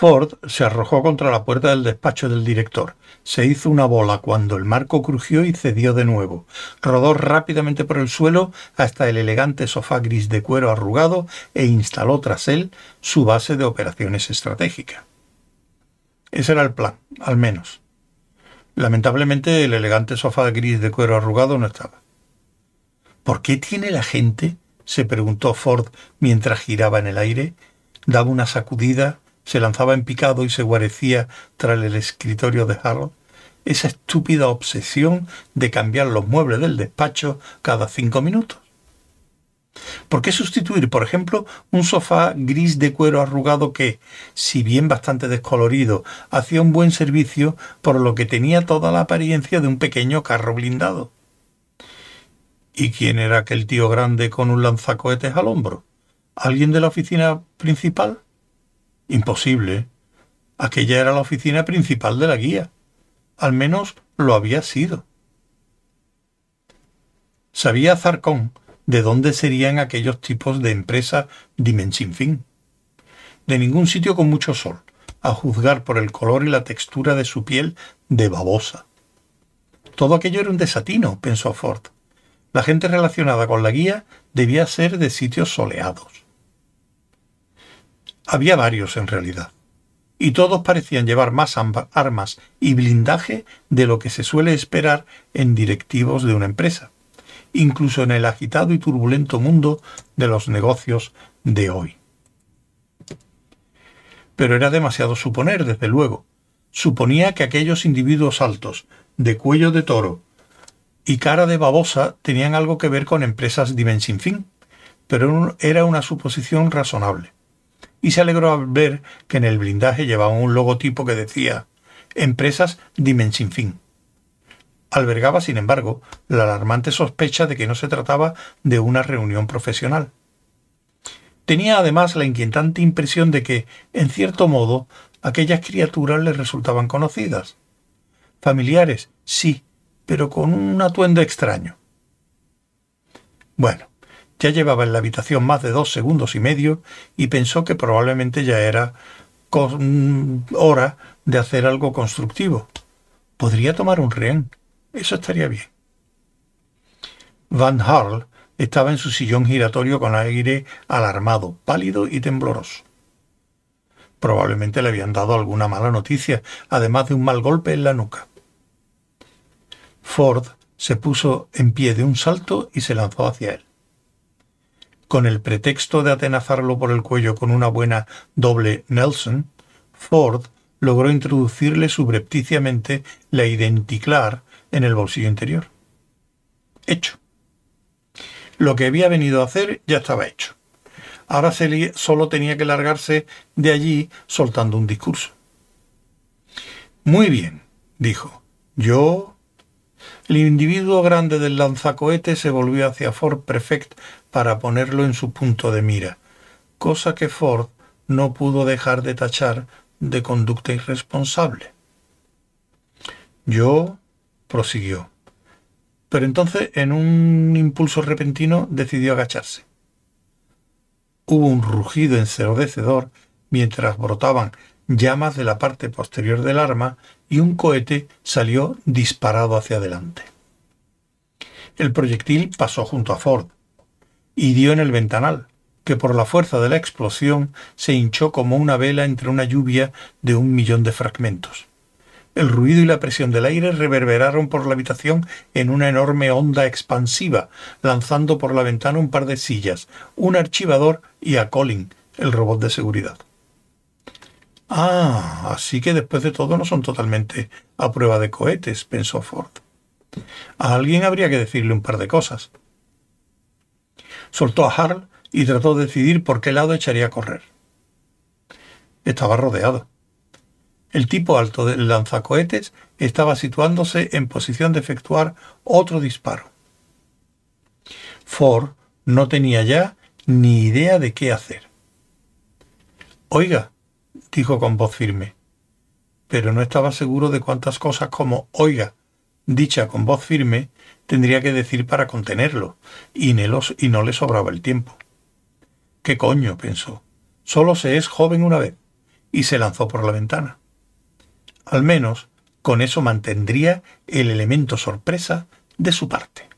Ford se arrojó contra la puerta del despacho del director. Se hizo una bola cuando el marco crujió y cedió de nuevo. Rodó rápidamente por el suelo hasta el elegante sofá gris de cuero arrugado e instaló tras él su base de operaciones estratégicas. Ese era el plan, al menos. Lamentablemente el elegante sofá gris de cuero arrugado no estaba. ¿Por qué tiene la gente? se preguntó Ford mientras giraba en el aire, daba una sacudida, se lanzaba en picado y se guarecía tras el escritorio de Harold. Esa estúpida obsesión de cambiar los muebles del despacho cada cinco minutos. ¿Por qué sustituir, por ejemplo, un sofá gris de cuero arrugado que, si bien bastante descolorido, hacía un buen servicio por lo que tenía toda la apariencia de un pequeño carro blindado? ¿Y quién era aquel tío grande con un lanzacohetes al hombro? ¿Alguien de la oficina principal? Imposible. Aquella era la oficina principal de la guía. Al menos lo había sido. Sabía Zarcón de dónde serían aquellos tipos de empresa sin fin. De ningún sitio con mucho sol, a juzgar por el color y la textura de su piel de babosa. Todo aquello era un desatino, pensó Ford. La gente relacionada con la guía debía ser de sitios soleados. Había varios en realidad, y todos parecían llevar más armas y blindaje de lo que se suele esperar en directivos de una empresa, incluso en el agitado y turbulento mundo de los negocios de hoy. Pero era demasiado suponer, desde luego. Suponía que aquellos individuos altos, de cuello de toro, y cara de babosa tenían algo que ver con empresas sin fin, pero era una suposición razonable. Y se alegró al ver que en el blindaje llevaba un logotipo que decía Empresas sin fin. Albergaba, sin embargo, la alarmante sospecha de que no se trataba de una reunión profesional. Tenía además la inquietante impresión de que, en cierto modo, aquellas criaturas le resultaban conocidas. Familiares, sí, pero con un atuendo extraño. Bueno, ya llevaba en la habitación más de dos segundos y medio y pensó que probablemente ya era hora de hacer algo constructivo. Podría tomar un rehén. Eso estaría bien. Van Harl estaba en su sillón giratorio con aire alarmado, pálido y tembloroso. Probablemente le habían dado alguna mala noticia, además de un mal golpe en la nuca. Ford se puso en pie de un salto y se lanzó hacia él. Con el pretexto de atenazarlo por el cuello con una buena doble Nelson, Ford logró introducirle subrepticiamente la identiclar en el bolsillo interior. Hecho. Lo que había venido a hacer ya estaba hecho. Ahora solo tenía que largarse de allí soltando un discurso. Muy bien, dijo. Yo el individuo grande del lanzacohete se volvió hacia Ford Prefect para ponerlo en su punto de mira, cosa que Ford no pudo dejar de tachar de conducta irresponsable. Yo, prosiguió. Pero entonces, en un impulso repentino, decidió agacharse. Hubo un rugido ensordecedor mientras brotaban llamas de la parte posterior del arma y un cohete salió disparado hacia adelante. El proyectil pasó junto a Ford y dio en el ventanal, que por la fuerza de la explosión se hinchó como una vela entre una lluvia de un millón de fragmentos. El ruido y la presión del aire reverberaron por la habitación en una enorme onda expansiva, lanzando por la ventana un par de sillas, un archivador y a Colin, el robot de seguridad. Ah, así que después de todo no son totalmente a prueba de cohetes, pensó Ford. A alguien habría que decirle un par de cosas. Soltó a Harl y trató de decidir por qué lado echaría a correr. Estaba rodeado. El tipo alto del lanzacohetes estaba situándose en posición de efectuar otro disparo. Ford no tenía ya ni idea de qué hacer. Oiga, dijo con voz firme. Pero no estaba seguro de cuántas cosas como oiga, dicha con voz firme, tendría que decir para contenerlo, y, y no le sobraba el tiempo. ¿Qué coño? pensó. Solo se es joven una vez, y se lanzó por la ventana. Al menos con eso mantendría el elemento sorpresa de su parte.